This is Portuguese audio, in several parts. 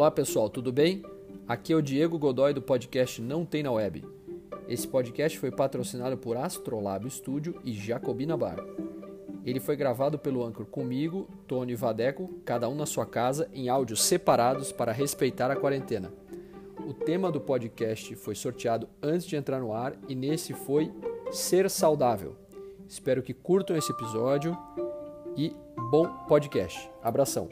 Olá pessoal, tudo bem? Aqui é o Diego Godoy do podcast Não Tem na Web. Esse podcast foi patrocinado por Astrolab Studio e Jacobina Bar. Ele foi gravado pelo Anchor comigo, Tony e Vadeco, cada um na sua casa, em áudios separados para respeitar a quarentena. O tema do podcast foi sorteado antes de entrar no ar e nesse foi Ser Saudável. Espero que curtam esse episódio e bom podcast. Abração.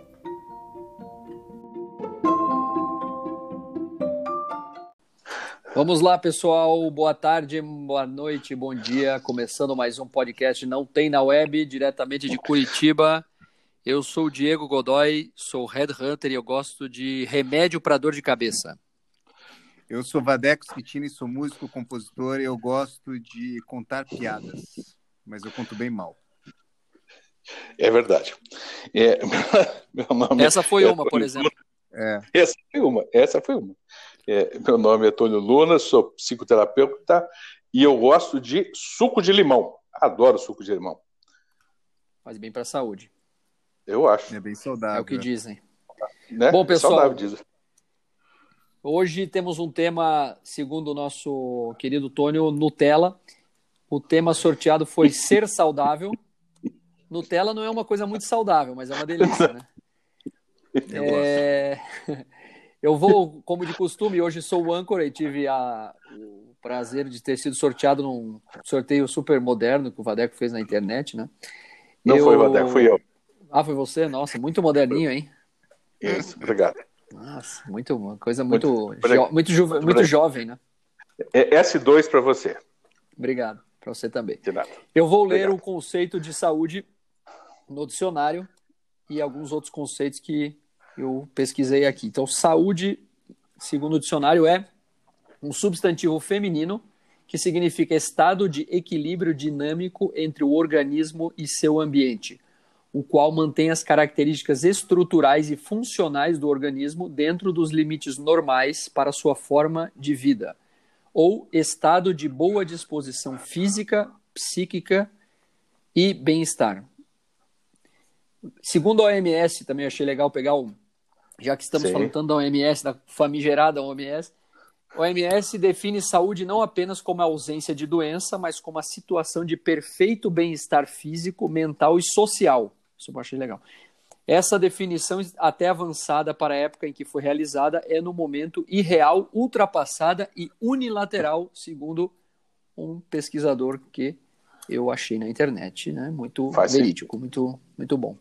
Vamos lá, pessoal. Boa tarde, boa noite, bom dia. Começando mais um podcast Não Tem na Web, diretamente de Curitiba. Eu sou o Diego Godoy, sou headhunter e eu gosto de remédio para dor de cabeça. Eu sou Vadeco Schettini, sou músico, compositor e eu gosto de contar piadas, mas eu conto bem mal. É verdade. É, essa foi é uma, por exemplo. É. Essa foi uma, essa foi uma. É, meu nome é Antônio Luna, sou psicoterapeuta e eu gosto de suco de limão. Adoro suco de limão. Faz bem para a saúde. Eu acho. É bem saudável. É o que dizem. Né? Bom, pessoal, saudável, dizem. hoje temos um tema, segundo o nosso querido Tônio, Nutella. O tema sorteado foi ser saudável. Nutella não é uma coisa muito saudável, mas é uma delícia, né? Eu É... Eu vou, como de costume, hoje sou o âncora e tive a, o prazer de ter sido sorteado num sorteio super moderno que o Vadeco fez na internet, né? Não Eu- foi o Vadeco, fui eu. Ah, foi você? Nossa, muito moderninho, hein? Isso, obrigado. Nossa, muito, uma coisa muito, Muito- jo- muito, juve- muito jovem, né? É S2 para você. Obrigado, para você também. De nada. Eu vou ler Obrigado. o conceito de saúde no dicionário e alguns outros conceitos que eu pesquisei aqui. Então, saúde, segundo o dicionário, é um substantivo feminino que significa estado de equilíbrio dinâmico entre o organismo e seu ambiente, o qual mantém as características estruturais e funcionais do organismo dentro dos limites normais para sua forma de vida, ou estado de boa disposição física, psíquica e bem-estar. Segundo a OMS, também achei legal pegar um, já que estamos Sim. falando tanto da OMS, da famigerada OMS, a OMS define saúde não apenas como a ausência de doença, mas como a situação de perfeito bem-estar físico, mental e social. Isso eu achei legal. Essa definição, até avançada para a época em que foi realizada, é no momento irreal, ultrapassada e unilateral, segundo um pesquisador que eu achei na internet, né? Muito verídico, muito, muito bom.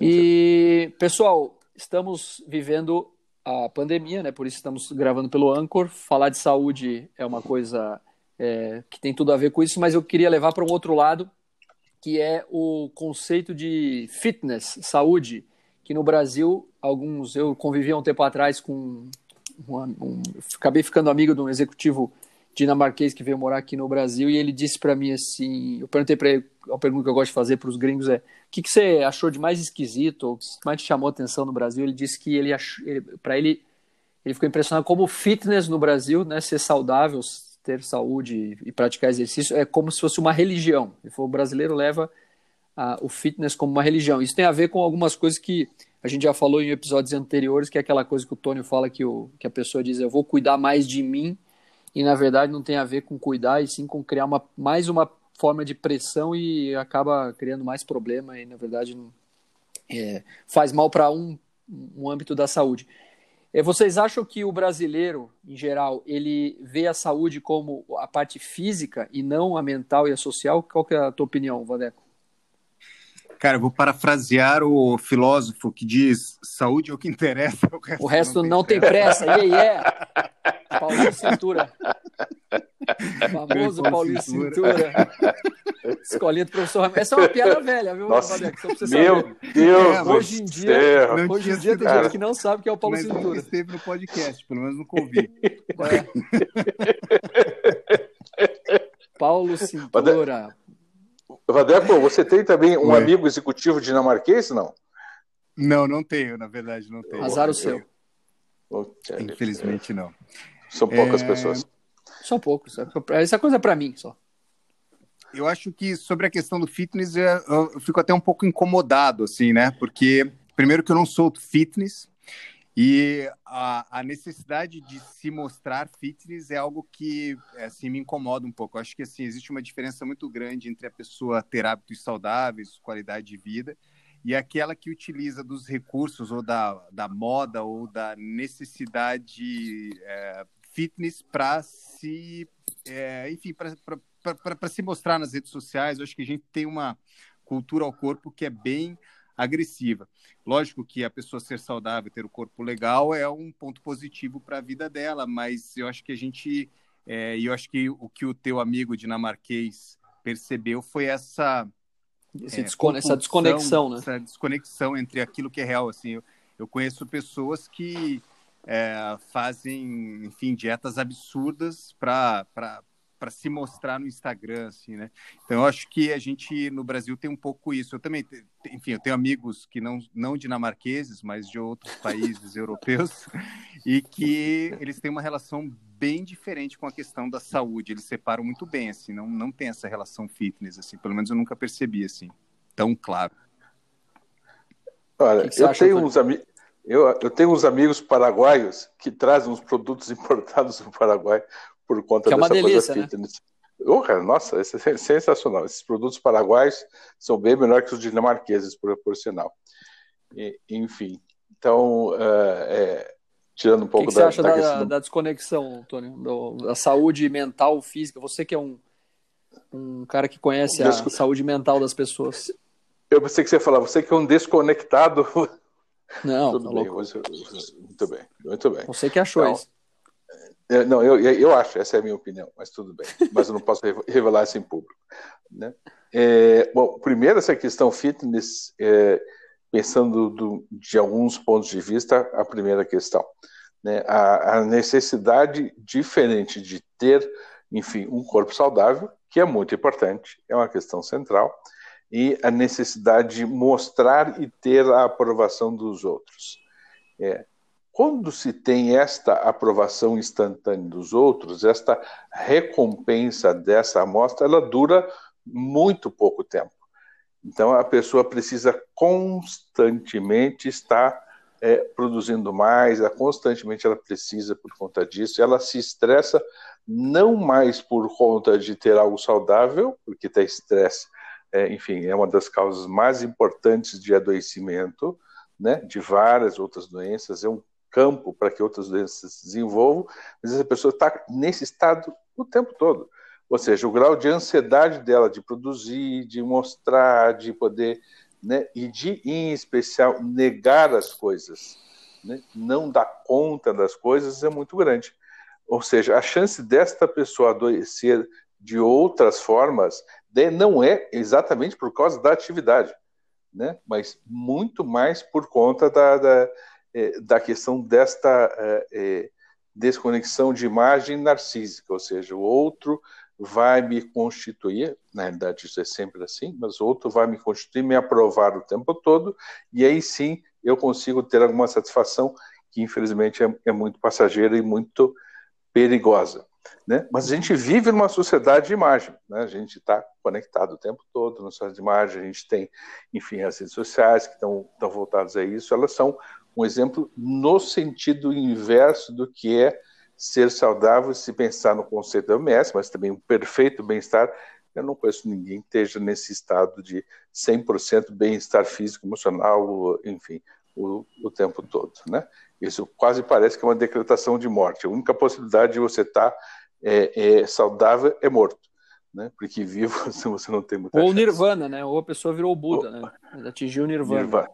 E, pessoal, estamos vivendo a pandemia, né? Por isso estamos gravando pelo Anchor. Falar de saúde é uma coisa é, que tem tudo a ver com isso, mas eu queria levar para um outro lado, que é o conceito de fitness, saúde, que no Brasil, alguns eu convivi há um tempo atrás com um, acabei ficando amigo de um executivo dinamarquês que veio morar aqui no Brasil e ele disse para mim assim, eu perguntei para ele, a pergunta que eu gosto de fazer para os gringos é, o que, que você achou de mais esquisito ou que mais te chamou atenção no Brasil? Ele disse que ele, ele para ele ele ficou impressionado como o fitness no Brasil, né, ser saudável, ter saúde e praticar exercício é como se fosse uma religião. Ele falou, o brasileiro leva o fitness como uma religião. Isso tem a ver com algumas coisas que a gente já falou em episódios anteriores, que é aquela coisa que o Tônio fala que, o, que a pessoa diz, eu vou cuidar mais de mim, e na verdade não tem a ver com cuidar, e sim com criar uma, mais uma forma de pressão e acaba criando mais problema, e na verdade é, faz mal para um, um âmbito da saúde. É, Vocês acham que o brasileiro, em geral, ele vê a saúde como a parte física e não a mental e a social? Qual que é a tua opinião, Vadeco? Cara, eu vou parafrasear o filósofo que diz: saúde é o que interessa, o resto, O resto não tem pressa. E aí é Paulinho Cintura. Famoso Paulo Paulinho Cintura. Escolinha do professor Raimundo. Essa é uma piada velha, viu, Nossa, Vadeco? Saber. Meu Deus É, hoje em dia-. Não Hoje em dia tem Cara. gente que não sabe que é o Paulo Mas Cintura. esteve no podcast, pelo menos nunca ouvi. É. Paulo Cintura. Vadeco, você tem também um Oi. amigo executivo dinamarquês, não? Não, não tenho, na verdade, não tenho. Azar o seu. Infelizmente, não. São poucas É, pessoas. Só um pouco. Só. Essa coisa é pra mim, só. Eu acho que sobre a questão do fitness, é, eu fico até um pouco incomodado, assim, né? Porque, primeiro, que eu não sou fitness, E a, a, necessidade de se mostrar fitness é algo que assim, me incomoda um pouco. Eu acho que assim, existe uma diferença muito grande entre a pessoa ter hábitos saudáveis, qualidade de vida, e aquela que utiliza dos recursos ou da, da moda ou da necessidade é, fitness para se, é, enfim, para se mostrar nas redes sociais. Eu acho que a gente tem uma cultura ao corpo que é bem agressiva. Lógico que a pessoa ser saudável, ter o corpo legal é um ponto positivo para a vida dela, mas eu acho que a gente, é, eu acho que o que o teu amigo dinamarquês percebeu foi essa é, essa desconexão, né? Essa desconexão entre aquilo que é real. Assim, eu, eu conheço pessoas que é, fazem, enfim, dietas absurdas para para se mostrar no Instagram, assim, né? Então, eu acho que a gente no Brasil tem um pouco isso. Eu também, enfim, eu tenho amigos que não, não dinamarqueses, mas de outros países europeus, e que eles têm uma relação bem diferente com a questão da saúde. Eles separam muito bem, assim, não, não tem essa relação fitness, assim. Pelo menos eu nunca percebi, assim, tão claro. Olha, eu tenho uns amigos. Eu, eu tenho uns amigos paraguaios que trazem uns produtos importados do Paraguai por conta que é dessa delícia, coisa fitness. Né? Oh, cara, nossa, isso é sensacional. Esses produtos paraguaios são bem melhores que os dinamarqueses, por, por sinal. E, enfim, então, uh, é, tirando um pouco que que da, você acha da, da, da desconexão, Antônio, do, da saúde mental, física? Você que é um, um cara que conhece a saúde mental das pessoas. Eu pensei que você ia falar, você que é um desconectado. Não, Tudo tá bem, você, muito bem, muito bem. Você que achou então, isso. É, não, eu, eu acho, essa é a minha opinião, mas tudo bem. Mas eu não posso revelar isso em público. Né? É, bom, primeiro, essa questão fitness, é, pensando do, de alguns pontos de vista, a primeira questão. Né? A, a, necessidade diferente de ter, enfim, um corpo saudável, que é muito importante, é uma questão central, e a necessidade de mostrar e ter a aprovação dos outros. É, quando se tem esta aprovação instantânea dos outros, esta recompensa dessa amostra, ela dura muito pouco tempo. Então a pessoa precisa constantemente estar é, produzindo mais, ela, constantemente ela precisa por conta disso, ela se estressa não mais por conta de ter algo saudável, porque ter estresse, é, enfim, é uma das causas mais importantes de adoecimento, né, de várias outras doenças, é um campo para que outras doenças se desenvolvam, mas essa pessoa está nesse estado o tempo todo. Ou seja, o grau de ansiedade dela de produzir, de mostrar, de poder, né, e de, em especial, negar as coisas, né, não dar conta das coisas é muito grande. Ou seja, a chance desta pessoa adoecer de outras formas né, não é exatamente por causa da atividade, né, mas muito mais por conta da, da é, da questão desta é, é, desconexão de imagem narcísica, ou seja, o outro vai me constituir, na realidade isso é sempre assim, mas o outro vai me constituir, me aprovar o tempo todo, e aí sim eu consigo ter alguma satisfação que infelizmente é, é muito passageira e muito perigosa. Né? Mas a gente vive numa sociedade de imagem, né? a gente está conectado o tempo todo na sociedade de imagem, a gente tem, enfim, as redes sociais que estão voltadas a isso, elas são um exemplo no sentido inverso do que é ser saudável, se pensar no conceito da OMS, mas também um perfeito bem-estar. Eu não conheço ninguém que esteja nesse estado de 100% bem-estar físico, emocional, enfim, o, o, tempo todo, né? Isso quase parece que é uma decretação de morte. A única possibilidade de você estar é, é saudável é morto, né? Porque vivo você não tem muita Ou chance. nirvana, né? Ou a pessoa virou Buda, né? Atingiu o nirvana. nirvana.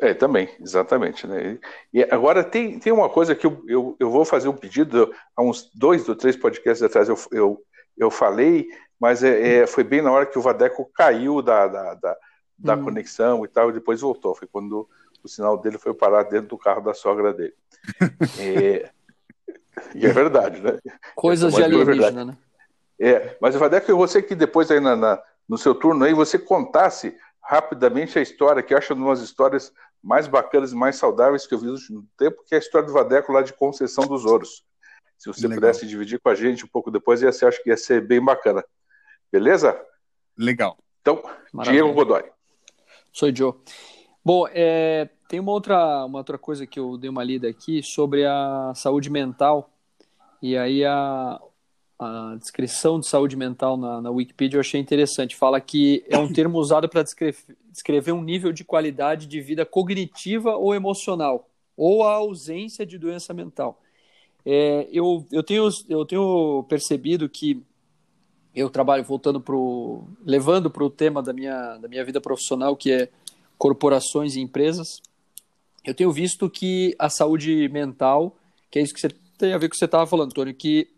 É, também, exatamente. Né? E agora tem, tem uma coisa que eu, eu, eu vou fazer um pedido, há uns dois ou três podcasts atrás eu, eu, eu falei, mas é, é foi bem na hora que o Vadeco caiu da, da, da, da hum. conexão e tal, e depois voltou. Foi quando o sinal dele foi parar dentro do carro da sogra dele. é, e é verdade, né? Coisas de alienígena, né? É, mas o Vadeco, você que depois aí na, na, no seu turno aí, você contasse rapidamente a história, que eu acho uma das histórias mais bacanas e mais saudáveis que eu vi no último tempo, que é a história do Vadeco lá de Conceição dos Ouros. Se você Legal. pudesse dividir com a gente um pouco depois, ia ser, acho que ia ser bem bacana. Beleza? Legal. Então, Maravilha. Diego Godoy. Sou Joe. Bom, é, tem uma outra, uma outra coisa que eu dei uma lida aqui sobre a saúde mental. E aí a, a descrição de saúde mental na, na Wikipedia eu achei interessante. Fala que é um termo usado para descrever, descrever um nível de qualidade de vida cognitiva ou emocional, ou a ausência de doença mental. É, eu, eu, tenho, eu tenho percebido que eu trabalho voltando para levando para o tema da minha, da minha vida profissional, que é corporações e empresas. Eu tenho visto que a saúde mental, que é isso que você tem a ver com o que você estava falando, Antônio, que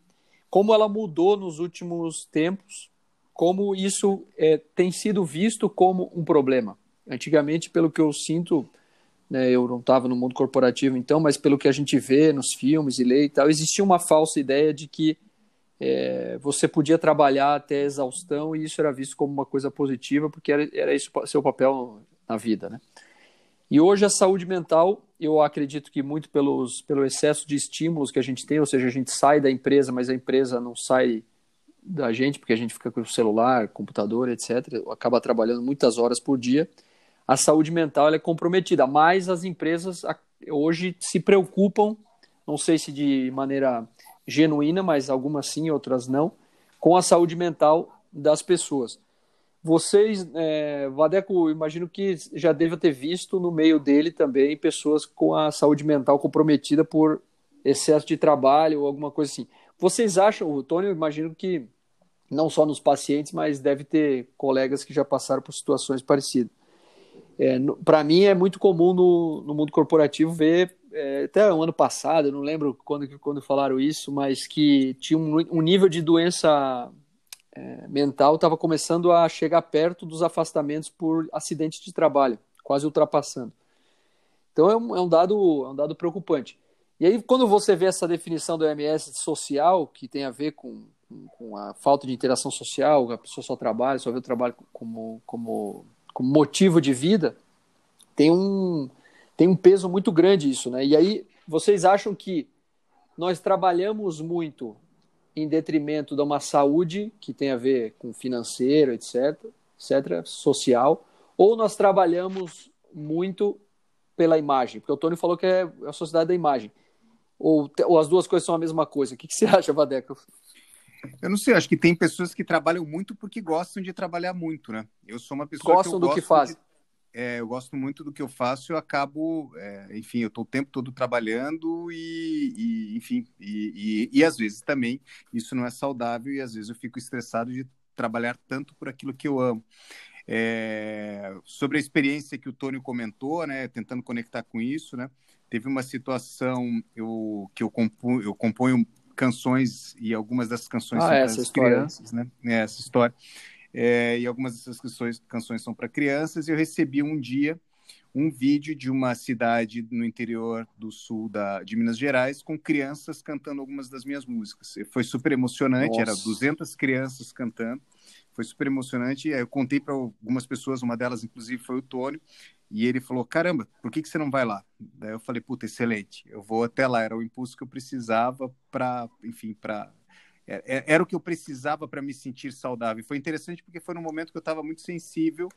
como ela mudou nos últimos tempos, como isso é, tem sido visto como um problema. Antigamente, pelo que eu sinto, né, eu não estava no mundo corporativo então, mas pelo que a gente vê nos filmes e lê e tal, existia uma falsa ideia de que é, você podia trabalhar até exaustão e isso era visto como uma coisa positiva, porque era, era isso seu papel na vida, né? E hoje a saúde mental, eu acredito que muito pelos, pelo excesso de estímulos que a gente tem, ou seja, a gente sai da empresa, mas a empresa não sai da gente, porque a gente fica com o celular, computador, etc., acaba trabalhando muitas horas por dia, a saúde mental é comprometida. Mas as empresas hoje se preocupam, não sei se de maneira genuína, mas algumas sim, outras não, com a saúde mental das pessoas. Vocês, é, Vadeco, imagino que já deva ter visto no meio dele também pessoas com a saúde mental comprometida por excesso de trabalho ou alguma coisa assim. Vocês acham, o Tony, imagino que não só nos pacientes, mas deve ter colegas que já passaram por situações parecidas. É, Para mim é muito comum no, no mundo corporativo ver, é, até o ano passado, eu não lembro quando, quando falaram isso, mas que tinha um, um nível de doença é, mental estava começando a chegar perto dos afastamentos por acidente de trabalho, quase ultrapassando. Então é um, é um, dado, é um dado preocupante. E aí, quando você vê essa definição do OMS social, que tem a ver com, com a falta de interação social, a pessoa só trabalha, só vê o trabalho como, como, como motivo de vida, tem um, tem um peso muito grande isso, né? E aí, vocês acham que nós trabalhamos muito em detrimento de uma saúde que tem a ver com financeiro, etc., etc., social, ou nós trabalhamos muito pela imagem? Porque o Tony falou que é a sociedade da imagem. Ou, ou as duas coisas são a mesma coisa? O que, que você acha, Vadeco? Eu não sei, acho que tem pessoas que trabalham muito porque gostam de trabalhar muito, né? Eu sou uma pessoa gostam que do que fazem. É, eu gosto muito do que eu faço, eu acabo, é, enfim, eu estou o tempo todo trabalhando e, e enfim, e, e, e, às vezes também isso não é saudável e às vezes eu fico estressado de trabalhar tanto por aquilo que eu amo. É, sobre a experiência que o Tônio comentou, né, tentando conectar com isso, né, teve uma situação eu, que eu componho, eu componho canções e algumas dessas canções ah, são para as crianças, né, essa história é, e algumas dessas canções, canções são para crianças. E eu recebi um dia um vídeo de uma cidade no interior do sul da, de Minas Gerais com crianças cantando algumas das minhas músicas. Foi super emocionante, Nossa. era 200 crianças cantando. Foi super emocionante. Eu contei para algumas pessoas, uma delas inclusive foi o Tônio, e ele falou: "Caramba, por que que você não vai lá?" Daí eu falei: "Puta, excelente. Eu vou até lá, era o impulso que eu precisava para, enfim, para era o que eu precisava para me sentir saudável. Foi interessante porque foi num momento que eu estava muito sensível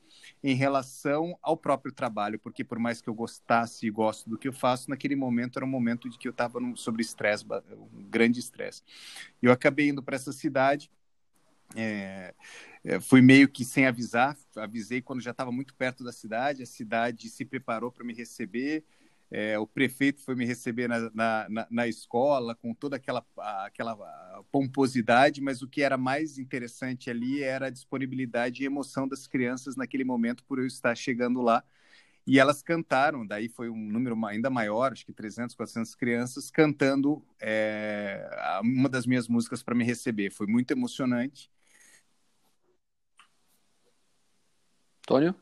em relação ao próprio trabalho, porque por mais que eu gostasse e gosto do que eu faço, naquele momento era um momento de que eu estava sobre estresse, um grande estresse. Eu acabei indo para essa cidade, é, é, fui meio que sem avisar, avisei quando já estava muito perto da cidade, a cidade se preparou para me receber, é, o prefeito foi me receber na, na, na, escola com toda aquela, aquela pomposidade, mas o que era mais interessante ali era a disponibilidade e emoção das crianças naquele momento por eu estar chegando lá. E elas cantaram, daí foi um número ainda maior, acho que 300, 400 crianças, cantando é, uma das minhas músicas para me receber. Foi muito emocionante. Antônio?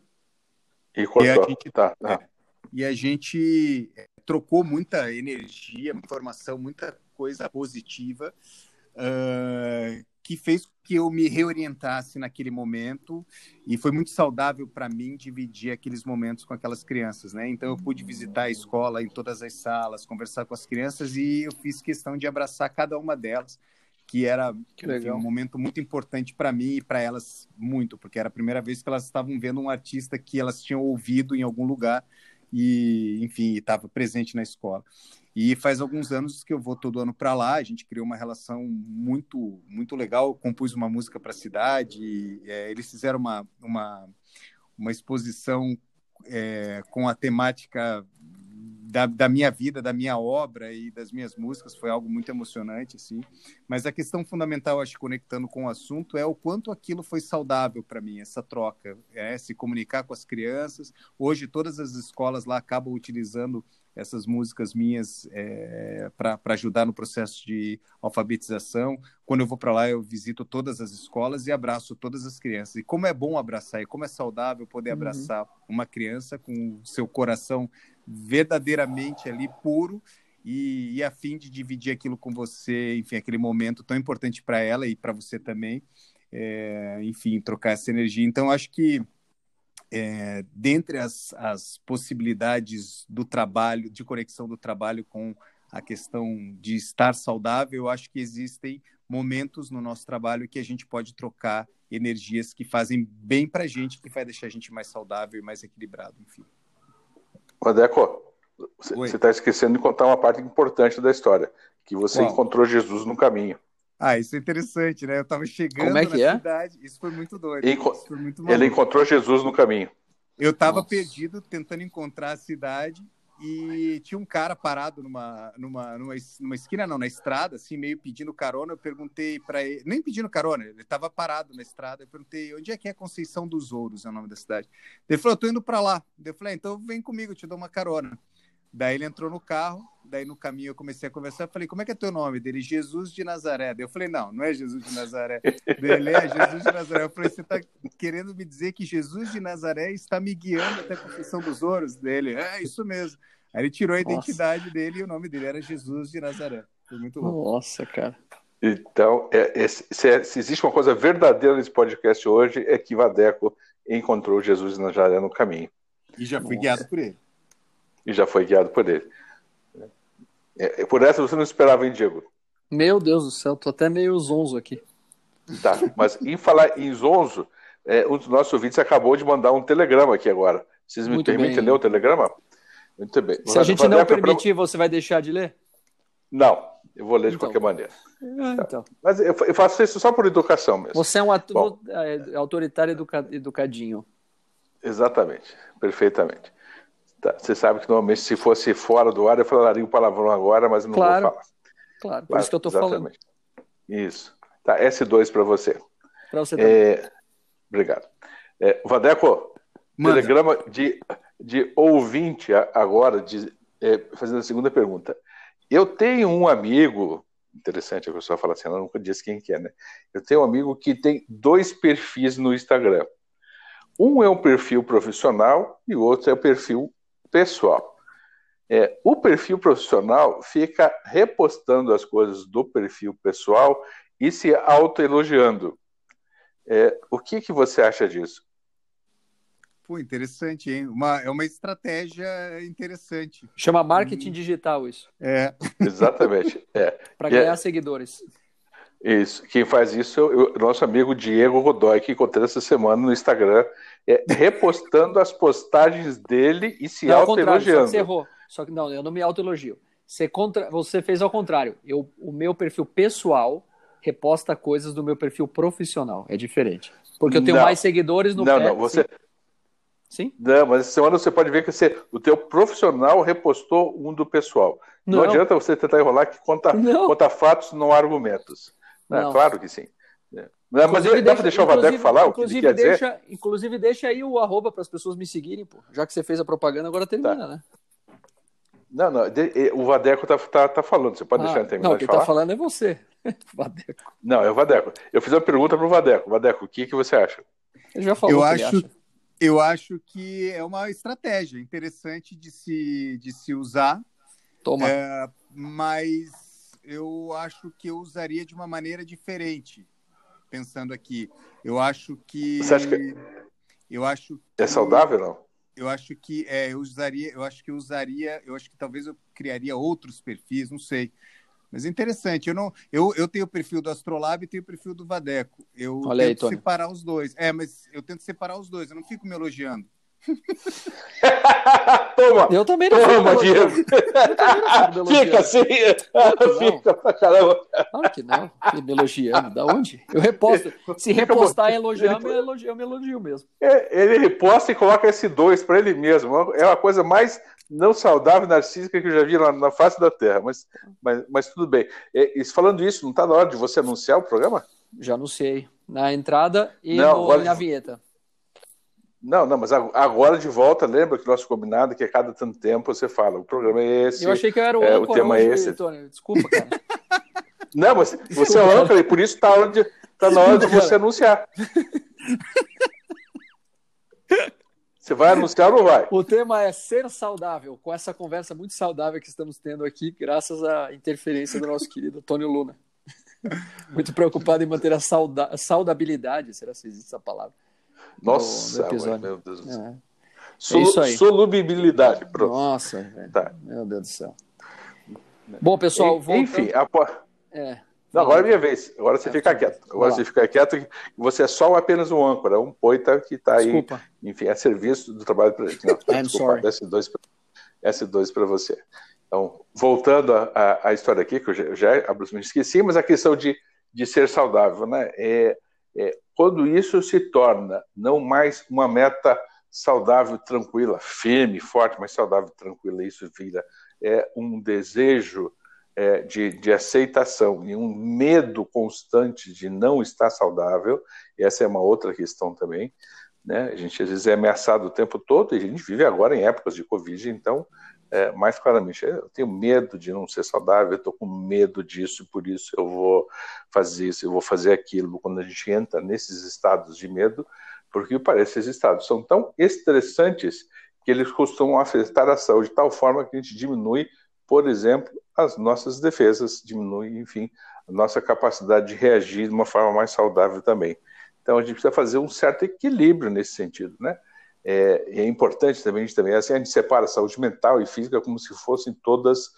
E, e a gente, tá, tá. É, e a gente é, trocou muita energia, informação, muita coisa positiva uh, que fez que eu me reorientasse naquele momento. E foi muito saudável para mim dividir aqueles momentos com aquelas crianças, né? Então eu pude visitar a escola em todas as salas, conversar com as crianças e eu fiz questão de abraçar cada uma delas, que era que enfim, um momento muito importante para mim e para elas muito, porque era a primeira vez que elas estavam vendo um artista que elas tinham ouvido em algum lugar e, enfim, estava presente na escola. E faz alguns anos que eu vou todo ano para lá. A gente criou uma relação muito, muito legal. compus uma música para a cidade. É, eles fizeram uma, uma, uma exposição é, com a temática da, da, minha vida, da minha obra e das minhas músicas, foi algo muito emocionante, assim. Mas a questão fundamental, acho, conectando com o assunto, é o quanto aquilo foi saudável para mim, essa troca, é, se comunicar com as crianças. Hoje, todas as escolas lá acabam utilizando essas músicas minhas é, para ajudar no processo de alfabetização. Quando eu vou para lá, eu visito todas as escolas e abraço todas as crianças. E como é bom abraçar, e como é saudável poder uhum. abraçar uma criança com o seu coração verdadeiramente ali puro e, e a fim de dividir aquilo com você, enfim, aquele momento tão importante para ela e para você também, é, enfim, trocar essa energia. Então, acho que é, dentre as, as possibilidades do trabalho, de conexão do trabalho com a questão de estar saudável, eu acho que existem momentos no nosso trabalho que a gente pode trocar energias que fazem bem para a gente, que vai deixar a gente mais saudável e mais equilibrado, enfim. Vadeco, você está esquecendo de contar uma parte importante da história, que você Qual? encontrou Jesus no caminho. Ah, isso é interessante, né? Eu estava chegando Como é que na é? cidade, isso foi muito doido. Enco... Foi muito ele encontrou Jesus no caminho. Eu estava perdido, tentando encontrar a cidade, e tinha um cara parado numa, numa, numa, numa esquina, não, na estrada, assim, meio pedindo carona. Eu perguntei para ele, nem pedindo carona, ele estava parado na estrada. Eu perguntei, onde é que é Conceição dos Ouros, é o nome da cidade? Ele falou, eu tô indo para lá. Eu falei, ah, então vem comigo, eu te dou uma carona. Daí ele entrou no carro, daí no caminho eu comecei a conversar, eu falei, como é que é teu nome? Dele, Jesus de Nazaré. Daí eu falei, não, não é Jesus de Nazaré. Dele, é Jesus de Nazaré. Eu falei, você está querendo me dizer que Jesus de Nazaré está me guiando até a confissão dos ouros? Dele, é isso mesmo. Aí ele tirou a identidade Nossa. dele e o nome dele era Jesus de Nazaré. Foi muito bom. Nossa, cara. Então, é, é, se, é, se, existe uma coisa verdadeira nesse podcast hoje, é que Vadeco encontrou Jesus de Nazaré no caminho. E já foi Nossa. guiado por ele e já foi guiado por ele. É, é, por essa você não esperava, hein, Diego? Meu Deus do céu, tô até meio zonzo aqui. Tá, mas em falar em zonzo, é, um dos nossos ouvintes acabou de mandar um telegrama aqui agora. Vocês me Muito permitem bem. ler o telegrama? Muito bem. Se a gente não permitir, pra... você vai deixar de ler? Não, eu vou ler de então. qualquer maneira. Ah, tá. então. Mas eu faço isso só por educação mesmo. Você é um ator, é, autoritário educa... educadinho. Exatamente, perfeitamente. Tá. Você sabe que normalmente se fosse fora do ar eu falaria o palavrão agora, mas eu não claro, vou falar. Claro, por claro, isso que eu estou falando. Isso. Tá, S2 para você. Para você também. É... Obrigado. É, Vadeco, Manda. telegrama de, de ouvinte agora, de, é, fazendo a segunda pergunta. Eu tenho um amigo, interessante a pessoa fala assim, ela nunca disse quem que é, né? Eu tenho um amigo que tem dois perfis no Instagram. Um é um perfil profissional e o outro é o perfil pessoal. É, o perfil profissional fica repostando as coisas do perfil pessoal e se autoelogiando. É, o que, que você acha disso? Pô, interessante, hein? Uma, é uma estratégia interessante. Chama marketing hum. digital isso. É. Exatamente. É. Para ganhar é... seguidores. Isso. Quem faz isso é o nosso amigo Diego Godoy, que encontrei essa semana no Instagram, é, repostando as postagens dele e se autoelogiando. Você errou. Só que não, eu não me autoelogio. Você, contra... você fez ao contrário. Eu, o meu perfil pessoal reposta coisas do meu perfil profissional. É diferente. Porque eu tenho não. mais seguidores no Não, não, você. Sim? Não, mas essa semana você pode ver que você, o teu profissional repostou um do pessoal. Não, não adianta você tentar enrolar que conta, conta fatos, não argumentos. Né? Não. Claro que sim. Não, mas dá para deixar o Vadeco falar o que ele quer deixa, dizer? Inclusive, deixa aí o arroba para as pessoas me seguirem, pô. Já que você fez a propaganda, agora termina, tá. né? Não, não, o Vadeco tá, tá, tá falando, você pode ah, deixar ele terminar não, de falar? Não, quem tá falando é você, Vadeco. Não, é o Vadeco. Eu fiz uma pergunta para o Vadeco. Vadeco, o que, que você acha? Ele já falou eu acho, eu acho que é uma estratégia interessante de se, de se usar. Toma. É, mas eu acho que eu usaria de uma maneira diferente. Pensando aqui, eu acho que. Você acha que. Eu acho que... É saudável, não? Eu acho que é, eu usaria, eu acho que eu usaria, eu acho que talvez eu criaria outros perfis, não sei. Mas é interessante, eu não, eu, eu tenho o perfil do Astrolab e tenho o perfil do Vadeco. Eu Olha tento aí, separar os dois. É, mas eu tento separar os dois, eu não fico me elogiando. Toma! Eu também não Toma, Diego! elogiando. Elogiando. Fica assim! Fica pra caramba! Claro que não. Me elogiando. Da onde? Eu reposto. Se Fica repostar bom. e elogiar, eu elogio, eu me elogio mesmo. É, Ele reposta e coloca esse dois para ele mesmo. É uma coisa mais não saudável e narcísica que eu já vi na, na face da Terra. Mas, mas, mas tudo bem. É, e falando isso, não está na hora de você anunciar o programa? Já anunciei. Na entrada e Não, no- agora- na vinheta. Não, não, mas ag- agora de volta, lembra que o nosso combinado é que a cada tanto tempo você fala, o programa é esse. Eu achei que eu era o é, o tema é esse. Tony. Desculpa, cara. Não, mas você é o âncora e por isso está tá na hora de você anunciar. Você vai anunciar ou não vai? O tema é ser saudável, com essa conversa muito saudável que estamos tendo aqui, graças à interferência do nosso querido Tony Luna. Muito preocupado em manter a sauda saudabilidade, será que existe essa palavra? Nossa, episódio. meu Deus do céu. É. Solu- isso aí. Solubilidade, pronto. Nossa, velho. Tá. Meu Deus do céu. Bom, pessoal, voltando... Enfim, apo- É. Não, agora é minha vez. Agora você É, fica tá. quieto. Agora você fica quieto. Você é só apenas um âncora, um poeta que está aí, Desculpa. enfim, a serviço do trabalho para I'm desculpa, sorry. S2 pra- S2 para você. Então, voltando à- história aqui, que eu já, já abruptamente esqueci, mas a questão de, de ser saudável, né? É, é, quando isso se torna não mais uma meta saudável, tranquila, firme, forte, mas saudável, tranquila, isso vira é um desejo é, de, de aceitação e um medo constante de não estar saudável, e essa é uma outra questão também, né? A gente às vezes é ameaçado o tempo todo e a gente vive agora em épocas de Covid, então, é, mais claramente, eu tenho medo de não ser saudável, eu estou com medo disso, por isso eu vou fazer isso, eu vou fazer aquilo. Quando a gente entra nesses estados de medo, porque parece que esses estados são tão estressantes que eles costumam afetar a saúde de tal forma que a gente diminui, por exemplo, as nossas defesas, diminui, enfim, a nossa capacidade de reagir de uma forma mais saudável também. Então a gente precisa fazer um certo equilíbrio nesse sentido, né? É, é importante também, a gente também, assim, a gente separa saúde mental e física como se fossem todas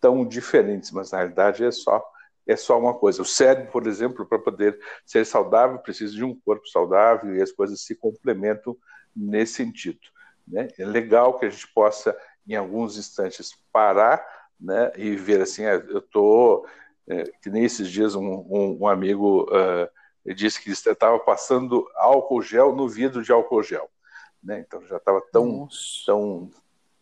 tão diferentes, mas na realidade é só é só uma coisa. O cérebro, por exemplo, para poder ser saudável, precisa de um corpo saudável e as coisas se complementam nesse sentido. Né? É legal que a gente possa, em alguns instantes, parar né, e ver assim, ah, eu estou, é, que nem esses dias um, um, um amigo uh, disse que estava passando álcool gel no vidro de álcool gel. Né? Então já estava tão, tão,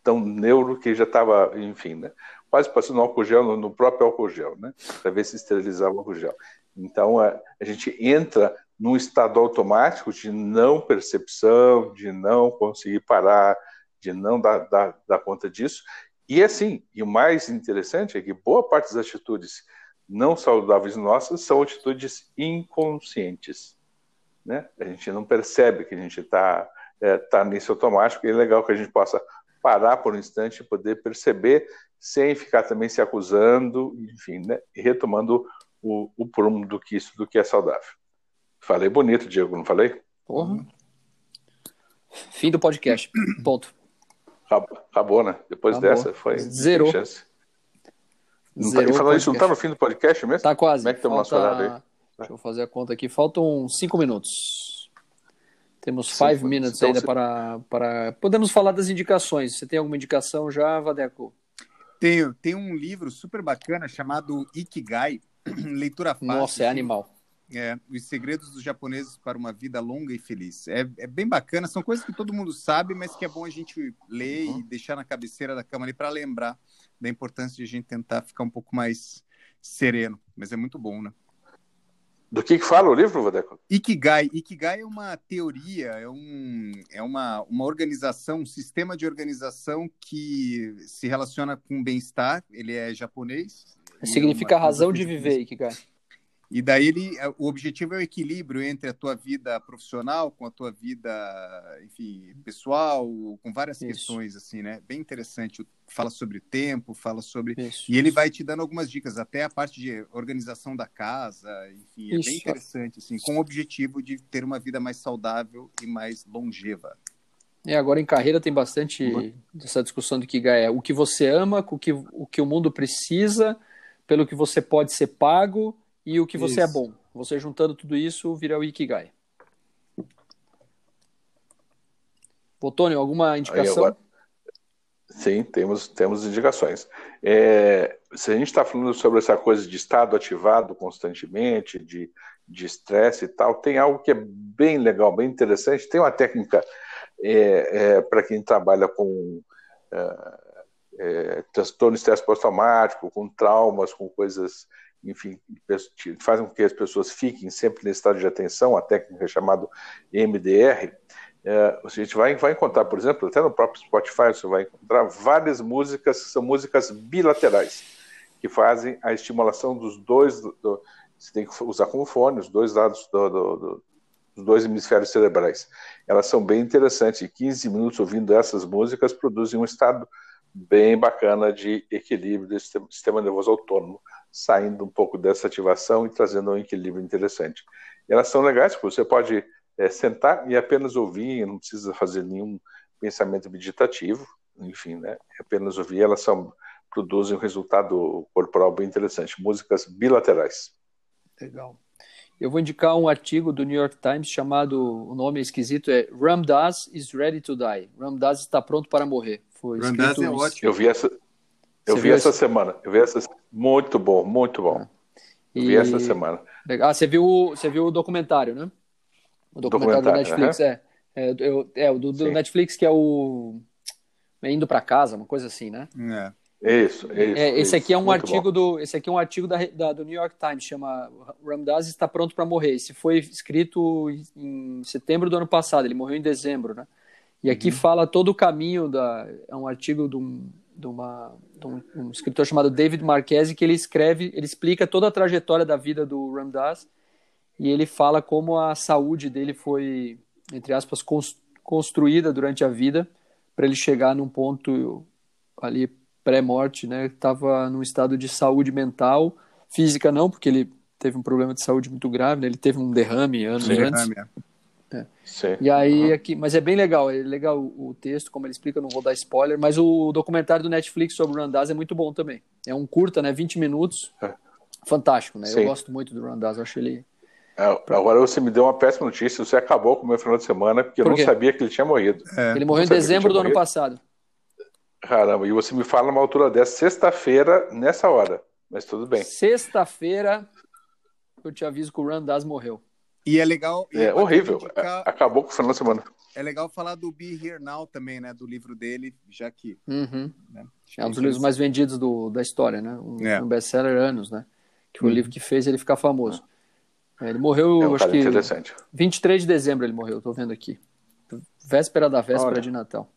tão neuro que já estava, enfim, né? quase passando álcool gel no, no próprio álcool gel, né? para ver se esterilizava o álcool gel. Então a, a gente entra num estado automático de não percepção, de não conseguir parar, de não dar, dar, dar conta disso. E assim, e o mais interessante é que boa parte das atitudes não saudáveis nossas são atitudes inconscientes. Né? A gente não percebe que a gente está é, tá nesse automático, e é legal que a gente possa parar por um instante e poder perceber sem ficar também se acusando, enfim, né? e retomando o, o prumo do que isso, do que é saudável. Falei bonito, Diego, não falei? Porra. Fim do podcast. Ponto. Acabou, né? Depois Acabou. dessa foi. Zerou. Chance. Não Zerou tá, o falando isso, não tá no fim do podcast mesmo? Tá quase. Como é que tá o nosso Falta- horário aí? Deixa eu fazer a conta aqui. Faltam cinco minutos. Temos Cinco five minutos. minutes Então, ainda você- para, para. Podemos falar das indicações. Você tem alguma indicação já, Vadeco? Tem, tem um livro super bacana chamado Ikigai, Leitura Fácil. Nossa, é animal. É, Os Segredos dos Japoneses para uma Vida Longa e Feliz. É, é bem bacana, são coisas que todo mundo sabe, mas que é bom a gente ler Uhum. e deixar na cabeceira da cama ali para lembrar da importância de a gente tentar ficar um pouco mais sereno. Mas é muito bom, né? Do que, que fala o livro, Vadeco? Ikigai. Ikigai é uma teoria, é, um, é uma, uma organização, um sistema de organização que se relaciona com bem-estar. Ele é japonês. e é Significa uma razão de viver, Ikigai. E daí ele, o objetivo é o equilíbrio entre a tua vida profissional com a tua vida, enfim, pessoal, com várias Isso. questões assim, né? Bem interessante. Fala sobre tempo, fala sobre Isso. e ele vai te dando algumas dicas, até a parte de organização da casa, enfim, é Isso. bem interessante assim, com o objetivo de ter uma vida mais saudável e mais longeva. É, agora em carreira tem bastante Uhum. dessa discussão do Ikigai. É o que você ama, o que, o que o mundo precisa, pelo que você pode ser pago e o que você é Isso. bom. Você juntando tudo isso vira o Ikigai. Potônio, alguma indicação? Agora... Sim, temos, temos indicações. É, se a gente está falando sobre essa coisa de estado ativado constantemente, de estresse e tal, tem algo que é bem legal, bem interessante. Tem uma técnica é, é, para quem trabalha com é, é, transtorno de estresse pós-traumático, com traumas, com coisas, enfim, fazem com que as pessoas fiquem sempre nesse estado de atenção, a técnica chamada MDR. É, a gente vai, vai encontrar, por exemplo, até no próprio Spotify, você vai encontrar várias músicas que são músicas bilaterais, que fazem a estimulação dos dois. Do, você tem que usar como fone os dois lados do, do, do, dos dois hemisférios cerebrais. Elas são bem interessantes, e 15 minutos ouvindo essas músicas produzem um estado bem bacana de equilíbrio do sistema nervoso autônomo, saindo um pouco dessa ativação e trazendo um equilíbrio interessante. E elas são legais, porque você pode é, sentar e apenas ouvir, não precisa fazer nenhum pensamento meditativo, enfim, né? É apenas ouvir, elas são, produzem um resultado corporal bem interessante, músicas bilaterais. Legal. Eu vou indicar um artigo do New York Times chamado, o nome é esquisito, é Ram Dass is ready to die. Ram Dass está pronto para morrer. Foi Ram Dass é ótimo. Eu vi essa, eu vi essa semana. Eu vi essa muito bom, muito bom. Eu vi essa semana. Ah, você viu, você viu o documentário, né? O documentário, documentário do Netflix, é. É, eu, é o do, do Netflix, que é o Indo para Casa, uma coisa assim, né? É. Isso, isso, é, esse isso, aqui é um artigo bom. do esse aqui é um artigo da, da, do New York Times chama Ramdas está pronto para morrer esse foi escrito em setembro do ano passado ele morreu em dezembro né e aqui uhum. fala todo o caminho da é um artigo de um, de uma, de um, um escritor chamado David Marquesi que ele escreve ele explica toda a trajetória da vida do Ramdas e ele fala como a saúde dele foi, entre aspas, construída durante a vida para ele chegar num ponto ali pré-morte, né? Estava num estado de saúde mental, física não, porque ele teve um problema de saúde muito grave, né? ele teve um derrame anos Sim, antes. Derrame, é. É. E aí uhum. aqui, mas é bem legal, é legal o, o, texto, como ele explica, não vou dar spoiler, mas o documentário do Netflix sobre o Randaz é muito bom também. É um curta, né? 20 minutos. É. Fantástico, né? Sim. Eu gosto muito do Randaz, acho ele é, agora você me deu uma péssima notícia, você acabou com o meu final de semana, porque Por eu não sabia que ele tinha morrido. É. Ele morreu em dezembro do ano passado. Caramba, e você me fala numa altura dessa, sexta-feira, nessa hora. Mas tudo bem. Sexta-feira, eu te aviso que o Randaz morreu. E é legal. É horrível. Indicar... Acabou com o final de semana. É legal falar do Be Here Now também, né? Do livro dele, já que. Uhum. Né? É um dos livros mais vendidos do, da história, né? Um, é. um best-seller anos, né? Que foi uhum. o livro que fez ele ficar famoso. É, ele morreu, é um acho que. Interessante. 23 de dezembro ele morreu, estou vendo aqui. Véspera da véspera Olha. de Natal.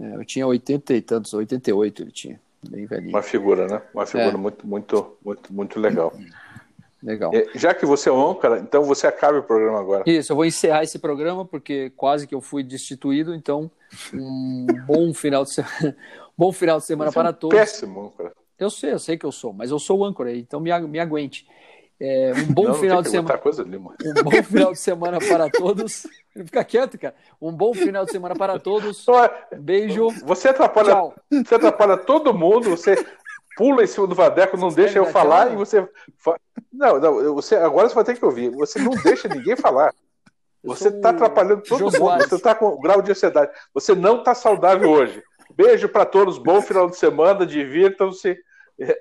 É, eu tinha 80 e tantos, 88 ele tinha. Bem velhinho. Uma figura, né? Uma figura é. muito, muito, muito, muito legal. Legal. É, já que você é um âncora, então você acaba o programa agora. Isso, eu vou encerrar esse programa porque quase que eu fui destituído, então um bom final de semana, bom final de semana para é um todos. Péssimo âncora. Eu sei, eu sei que eu sou, mas eu sou o âncora, então me, me aguente. É, um bom não, final de semana. Coisa um bom final de semana para todos. Fica quieto, cara. Um bom final de semana para todos. Beijo. Você atrapalha, tchau. você atrapalha todo mundo. Você pula em cima do Vadeco, não você deixa eu falar tchau? e você. Não, não. Você agora você vai ter que ouvir. Você não deixa ninguém falar. Você está atrapalhando todo mundo. Você está com grau de ansiedade. Você não está saudável hoje. Beijo para todos. Bom final de semana. Divirtam-se.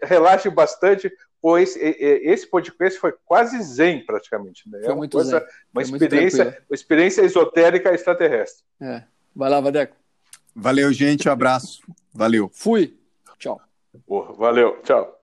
Relaxem bastante esse, esse podcast foi quase zen, praticamente. Né? Foi é uma, coisa, uma experiência, uma experiência esotérica extraterrestre. É. Vai lá, Vadeco. Valeu, gente. Um abraço. Valeu. Fui. Porra, valeu. Tchau.